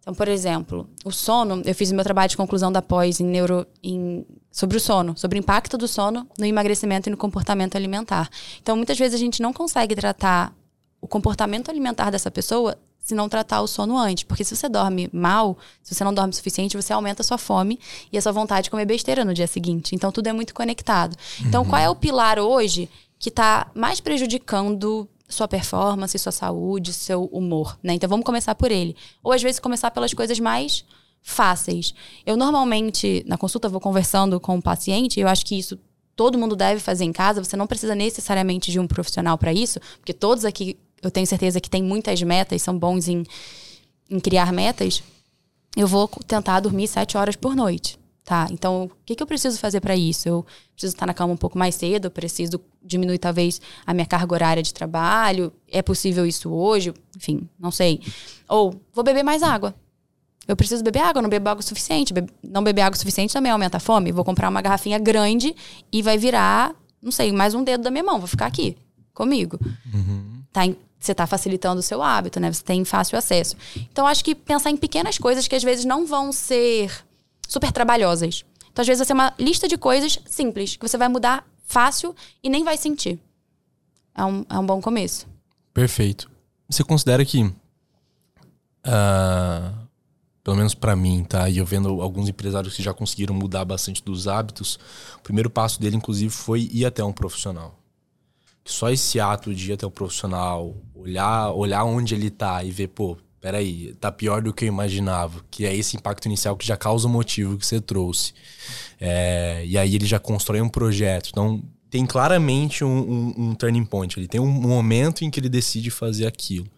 então, por exemplo, o sono, eu fiz o meu trabalho de conclusão da pós em neuro em, sobre o sono, sobre o impacto do sono no emagrecimento e no comportamento alimentar. Então, muitas vezes a gente não consegue tratar o comportamento alimentar dessa pessoa se não tratar o sono antes. Porque se você dorme mal, se você não dorme o suficiente, você aumenta a sua fome e a sua vontade de comer besteira no dia seguinte. Então, tudo é muito conectado. Então, uhum. qual é o pilar hoje que está mais prejudicando sua performance, sua saúde, seu humor, né? Então vamos começar por ele. Ou às vezes começar pelas coisas mais fáceis. Eu normalmente, na consulta, vou conversando com o paciente, eu acho que isso todo mundo deve fazer em casa, você não precisa necessariamente de um profissional para isso, porque todos aqui, eu tenho certeza que tem muitas metas, são bons em, em criar metas. Eu vou tentar dormir sete horas por noite. Tá, então o que, que eu preciso fazer para isso? Eu preciso estar na cama um pouco mais cedo, eu preciso diminuir talvez a minha carga horária de trabalho. É possível isso hoje? Enfim, não sei. Ou vou beber mais água. Eu preciso beber água, não bebo água o suficiente. Be não beber água o suficiente também aumenta a fome. Vou comprar uma garrafinha grande e vai virar, não sei, mais um dedo da minha mão. Vou ficar aqui comigo. Uhum. Tá você está facilitando o seu hábito, né? Você tem fácil acesso. Então, acho que pensar em pequenas coisas que às vezes não vão ser super trabalhosas. Então, às vezes, vai ser uma lista de coisas simples, que você vai mudar fácil e nem vai sentir. É um, é um bom começo. Perfeito. Você considera que. Uh, pelo menos para mim, tá? E eu vendo alguns empresários que já conseguiram mudar bastante dos hábitos, o primeiro passo dele, inclusive, foi ir até um profissional. Só esse ato de ir até o profissional, olhar, olhar onde ele tá e ver, pô, peraí, tá pior do que eu imaginava. Que é esse impacto inicial que já causa o motivo que você trouxe. É, e aí ele já constrói um projeto. Então, tem claramente um, um, um, turning point. Ele tem um momento em que ele decide fazer aquilo.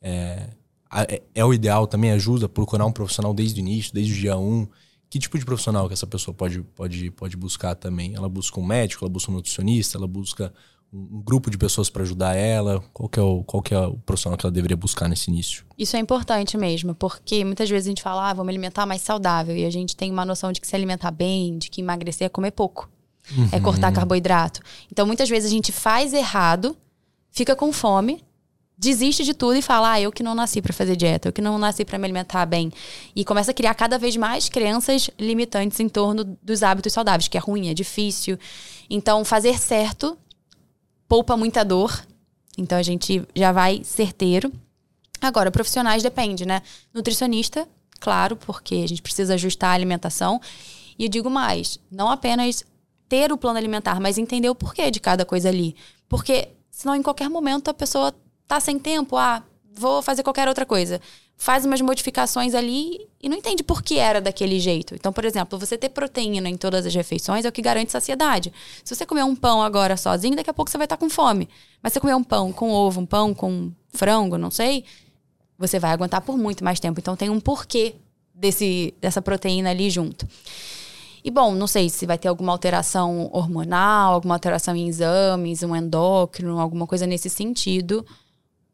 É, é, é, o ideal também, ajuda procurar um profissional desde o início, desde o dia 1. Um. Que tipo de profissional que essa pessoa pode, pode, pode buscar também? Ela busca um médico, ela busca um nutricionista, ela busca um grupo de pessoas para ajudar ela? Qual que, é o, qual que é o profissional que ela deveria buscar nesse início? Isso é importante mesmo, porque muitas vezes a gente fala, ah, vamos alimentar mais saudável, e a gente tem uma noção de que se alimentar bem, de que emagrecer é comer pouco, é uhum. é cortar carboidrato. Então muitas vezes a gente faz errado, fica com fome, desiste de tudo e fala, ah, eu que não nasci para fazer dieta, eu que não nasci para me alimentar bem. E começa a criar cada vez mais crenças limitantes em torno dos hábitos saudáveis, que é ruim, é difícil. Então, fazer certo poupa muita dor. Então a gente já vai certeiro. Agora, profissionais depende, né? Nutricionista, claro, porque a gente precisa ajustar a alimentação. E eu digo mais, não apenas ter o plano alimentar, mas entender o porquê de cada coisa ali. Porque senão em qualquer momento a pessoa tá sem tempo, ah, vou fazer qualquer outra coisa faz umas modificações ali e não entende por que era daquele jeito. Então, por exemplo, você ter proteína em todas as refeições é o que garante saciedade. Se você comer um pão agora sozinho, daqui a pouco você vai estar com fome. Mas se você comer um pão com ovo, um pão com frango, não sei, você vai aguentar por muito mais tempo. Então tem um porquê desse, dessa proteína ali junto. E bom, não sei se vai ter alguma alteração hormonal, alguma alteração em exames, um endócrino, alguma coisa nesse sentido,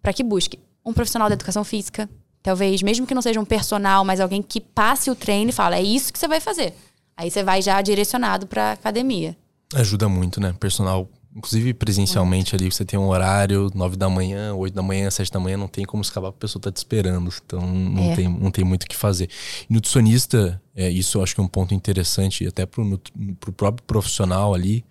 para que busque um profissional da educação física, Talvez, mesmo que não seja um personal, mas alguém que passe o treino e fala, é isso que você vai fazer. Aí você vai já direcionado para academia. Ajuda muito, né? Personal, inclusive presencialmente ali, você tem um horário, nove da manhã, oito da manhã, sete da manhã, não tem como escapar, a pessoa tá te esperando. Então não, é. tem, não tem muito o que fazer. E nutricionista, é, isso eu acho que é um ponto interessante, até pro, pro próprio profissional ali.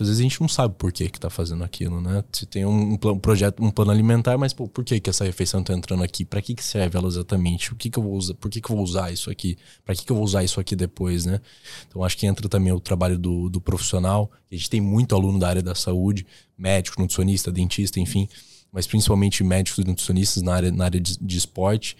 Muitas vezes a gente não sabe por que que tá fazendo aquilo, né? Se tem um, um projeto, um plano alimentar, mas pô, por que que essa refeição tá entrando aqui? Para que que serve ela exatamente? O que que eu vou usar? Por que que eu vou usar isso aqui? Para que que eu vou usar isso aqui depois, né? Então acho que entra também o trabalho do, do profissional. A gente tem muito aluno da área da saúde, médico, nutricionista, dentista, enfim, mas principalmente médicos e nutricionistas na área, na área de, de esporte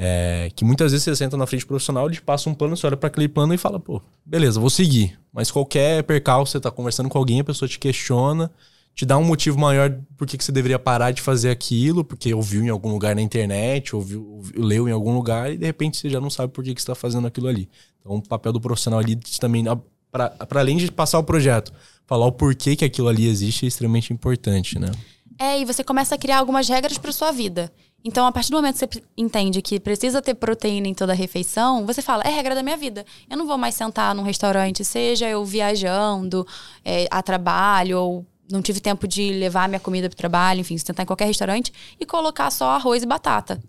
é, que muitas vezes você senta na frente profissional, ele te passa um plano, você olha para aquele plano e fala, pô, beleza, vou seguir. Mas qualquer percalço, você tá conversando com alguém, a pessoa te questiona, te dá um motivo maior por que, que você deveria parar de fazer aquilo, porque ouviu em algum lugar na internet, ouviu, ouviu leu em algum lugar, e de repente você já não sabe por que, que você está fazendo aquilo ali. Então o papel do profissional ali também, para além de passar o projeto, falar o porquê que aquilo ali existe é extremamente importante, né? É, e você começa a criar algumas regras para sua vida. Então, a partir do momento que você entende que precisa ter proteína em toda a refeição, você fala, é regra da minha vida. Eu não vou mais sentar num restaurante, seja eu viajando é, a trabalho, ou não tive tempo de levar minha comida para o trabalho, enfim, sentar em qualquer restaurante e colocar só arroz e batata.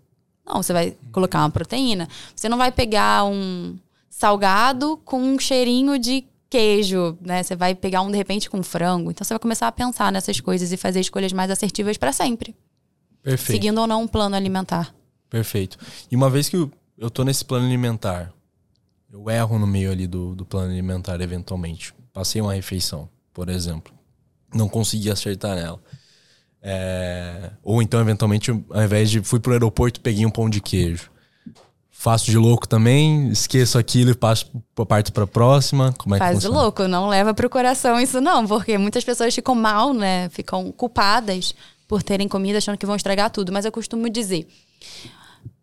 Não, você vai colocar uma proteína. Você não vai pegar um salgado com um cheirinho de queijo, né? Você vai pegar um de repente com frango. Então você vai começar a pensar nessas coisas e fazer escolhas mais assertivas para sempre. Perfeito. Seguindo ou não um plano alimentar. Perfeito. E uma vez que eu, eu tô nesse plano alimentar, eu erro no meio ali do, do plano alimentar eventualmente. Passei uma refeição, por exemplo. Não consegui acertar nela. É... Ou então, eventualmente, ao invés de fui pro aeroporto peguei um pão de queijo. Faço de louco também, esqueço aquilo e passo a parte para próxima. Como é Faz que de louco, não leva pro coração isso não, porque muitas pessoas ficam mal, né? Ficam culpadas por terem comida achando que vão estragar tudo. Mas eu costumo dizer: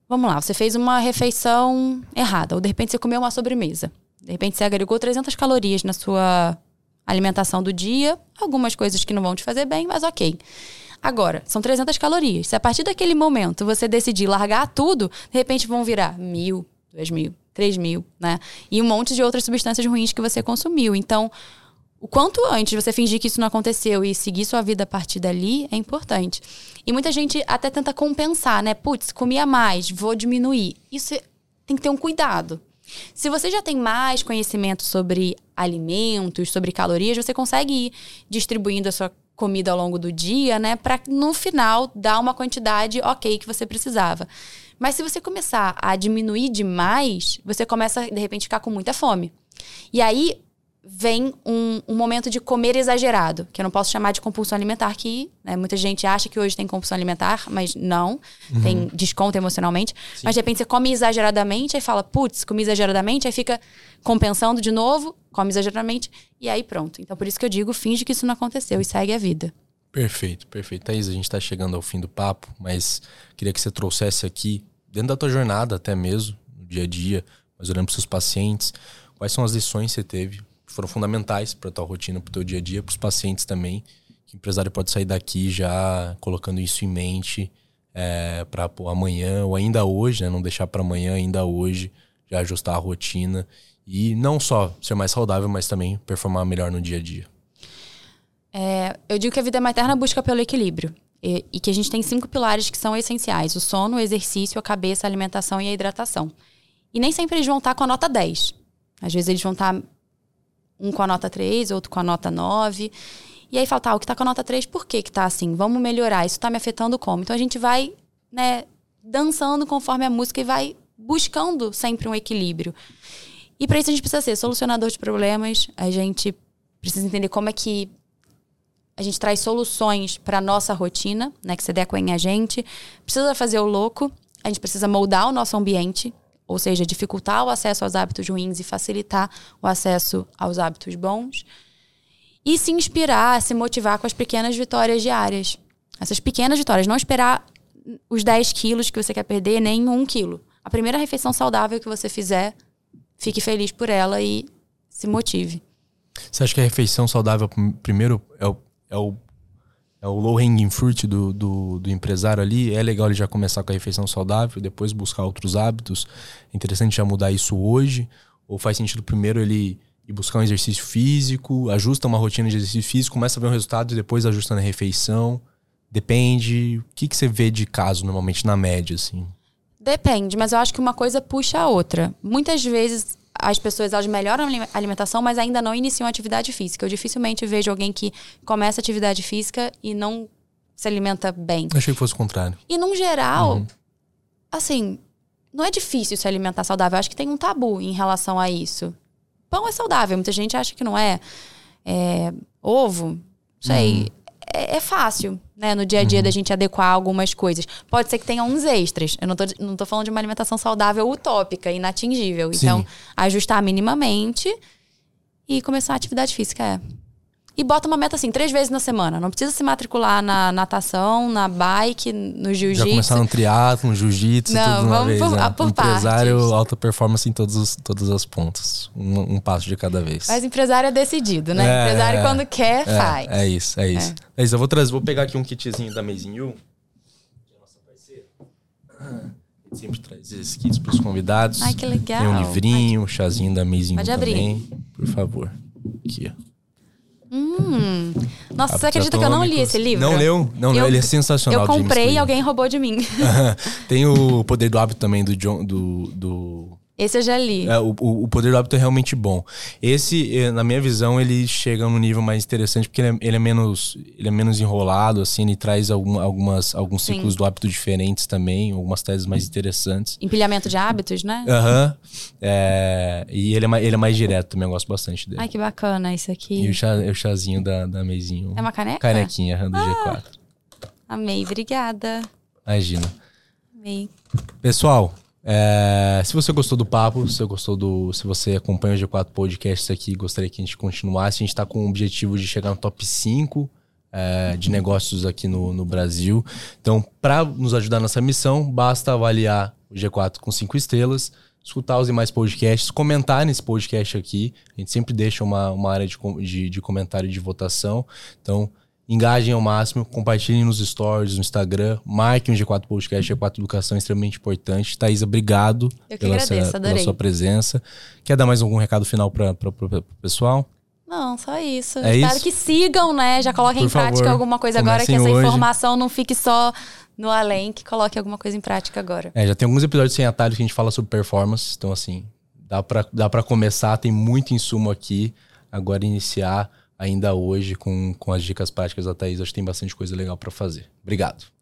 vamos lá, você fez uma refeição errada, ou de repente você comeu uma sobremesa. De repente você agregou 300 calorias na sua alimentação do dia, algumas coisas que não vão te fazer bem, mas ok. Agora, são 300 calorias. Se a partir daquele momento você decidir largar tudo, de repente vão virar mil, dois mil, três mil, né? E um monte de outras substâncias ruins que você consumiu. Então, o quanto antes você fingir que isso não aconteceu e seguir sua vida a partir dali é importante. E muita gente até tenta compensar, né? Putz, comia mais, vou diminuir. Isso é, tem que ter um cuidado. Se você já tem mais conhecimento sobre alimentos, sobre calorias, você consegue ir distribuindo a sua comida ao longo do dia, né? Para no final dar uma quantidade ok que você precisava. Mas se você começar a diminuir demais, você começa, de repente, a ficar com muita fome. E aí, vem um, um, momento de comer exagerado, que eu não posso chamar de compulsão alimentar, que né, muita gente acha que hoje tem compulsão alimentar, mas não, uhum. tem desconto emocionalmente. Sim. Mas de repente você come exageradamente, aí fala, putz, comi exageradamente, aí fica compensando de novo, come exageradamente, e aí pronto. Então por isso que eu digo, finge que isso não aconteceu e segue a vida. Perfeito, perfeito. Thaís, a gente está chegando ao fim do papo, mas queria que você trouxesse aqui, dentro da tua jornada até mesmo, no dia a dia, mas olhando para os seus pacientes, quais são as lições que você teve foram fundamentais para tua rotina, para o teu dia a dia, para os pacientes também. Que o empresário pode sair daqui já colocando isso em mente é, para amanhã ou ainda hoje, né? não deixar para amanhã, ainda hoje, já ajustar a rotina e não só ser mais saudável, mas também performar melhor no dia a dia. É, eu digo que a vida uma eterna busca pelo equilíbrio. E, e, que a gente tem cinco pilares que são essenciais: o sono, o exercício, a cabeça, a alimentação e a hidratação. E nem sempre eles vão estar com a nota 10. Às vezes eles vão estar um com a nota 3, outro com a nota 9. E aí fala, tá, o que tá com a nota 3, por que que tá assim? Vamos melhorar, isso tá me afetando como? Então a gente vai, né, dançando conforme a música e vai buscando sempre um equilíbrio. E para isso a gente precisa ser solucionador de problemas, a gente precisa entender como é que a gente traz soluções para nossa rotina, né, que se adequem a gente. Precisa fazer o louco, a gente precisa moldar o nosso ambiente, ou seja, dificultar o acesso aos hábitos ruins e facilitar o acesso aos hábitos bons. E se inspirar, se motivar com as pequenas vitórias diárias. Essas pequenas vitórias, não esperar os 10 quilos que você quer perder, nem um quilo. A primeira refeição saudável que você fizer, fique feliz por ela e se motive. Você acha que a refeição saudável, primeiro, é o, é o é o low hanging fruit do, do, do, empresário ali. É legal ele já começar com a refeição saudável, depois buscar outros hábitos. É interessante já mudar isso hoje. Ou faz sentido primeiro ele ir buscar um exercício físico, ajusta uma rotina de exercício físico, começa a ver um resultado e depois ajustando a refeição. Depende. O que, que você vê de caso normalmente na média, assim? Depende, mas eu acho que uma coisa puxa a outra. Muitas vezes as pessoas elas melhoram a alimentação, mas ainda não iniciam atividade física. Eu dificilmente vejo alguém que começa atividade física e não se alimenta bem. Achei que fosse o contrário. E, num geral, uhum. assim, não é difícil se alimentar saudável. Eu acho que tem um tabu em relação a isso. Pão é saudável, muita gente acha que não é. é ovo, não sei. Uhum. É, é, fácil, né? No dia a dia uhum. da gente adequar algumas coisas. Pode ser que tenha uns extras. Eu não tô, não tô falando de uma alimentação saudável utópica, inatingível. Sim. Então, ajustar minimamente e começar a atividade física é e bota uma meta assim, três vezes na semana. Não precisa se matricular na natação, na bike, no jiu-jitsu. Já começar no triatlo, no jiu-jitsu, tudo de uma vez. Por, né? por empresário, partes. alta performance em todos os, todos os pontos. Um, um passo de cada vez. Mas empresário é decidido, né? É, empresário quando quer, é, faz. É isso, é isso. É. é isso. Eu vou trazer, vou pegar aqui um kitzinho da You. Que é nossa parceira. A gente sempre traz esses kits para os convidados. Ai, que legal. Tem um livrinho, um chazinho da Pode You abrir. também. Por favor. Aqui, ó. Hum. Nossa, você acredita que eu não li esse livro? Não leu? Não leu, ele é sensacional. Eu comprei e alguém roubou de mim. Tem o Poder do Hábito também do John, do, do esse eu já li. É, o, o Poder do Hábito é realmente bom. Esse, eh, na minha visão, ele chega num nível mais interessante porque ele é, ele é menos, ele é menos enrolado, assim, ele traz algum, algumas, alguns Sim. ciclos do hábito diferentes também, algumas teses mais interessantes. Empilhamento de hábitos, né? Aham. Uhum. É, e ele é, mais, ele é mais direto também, eu gosto bastante dele. Ai, que bacana isso aqui. E o, chá, o chazinho da, da Meizinho. É uma caneca? Canequinha do ah, G4. Amei, obrigada. Imagina. Amei. Pessoal, é, se você gostou do papo, se você gostou do. Se você acompanha o G4 Podcasts aqui gostaria que a gente continuasse, a gente está com o objetivo de chegar no top 5 é, de negócios aqui no, no Brasil. Então, para nos ajudar nessa missão, basta avaliar o G4 com 5 estrelas, escutar os demais podcasts, comentar nesse podcast aqui. A gente sempre deixa uma, uma área de, de, de comentário e de votação. Então, Engajem ao máximo, compartilhem nos stories, no Instagram, marquem o G4 Podcast, G4 Educação é extremamente importante. Thaisa, obrigado pela, agradeço, sua, pela, sua presença. Quer dar mais algum recado final para o pessoal? Não, só isso. É Espero isso? que sigam, né? Já coloquem Por em prática favor, alguma coisa agora, que essa hoje. informação não fique só no além, que coloque alguma coisa em prática agora. É, já tem alguns episódios sem atalhos que a gente fala sobre performance, então assim, dá para dá pra começar, tem muito insumo aqui. Agora iniciar ainda hoje com, com as dicas práticas da Thaís, acho que tem bastante coisa legal para fazer. Obrigado.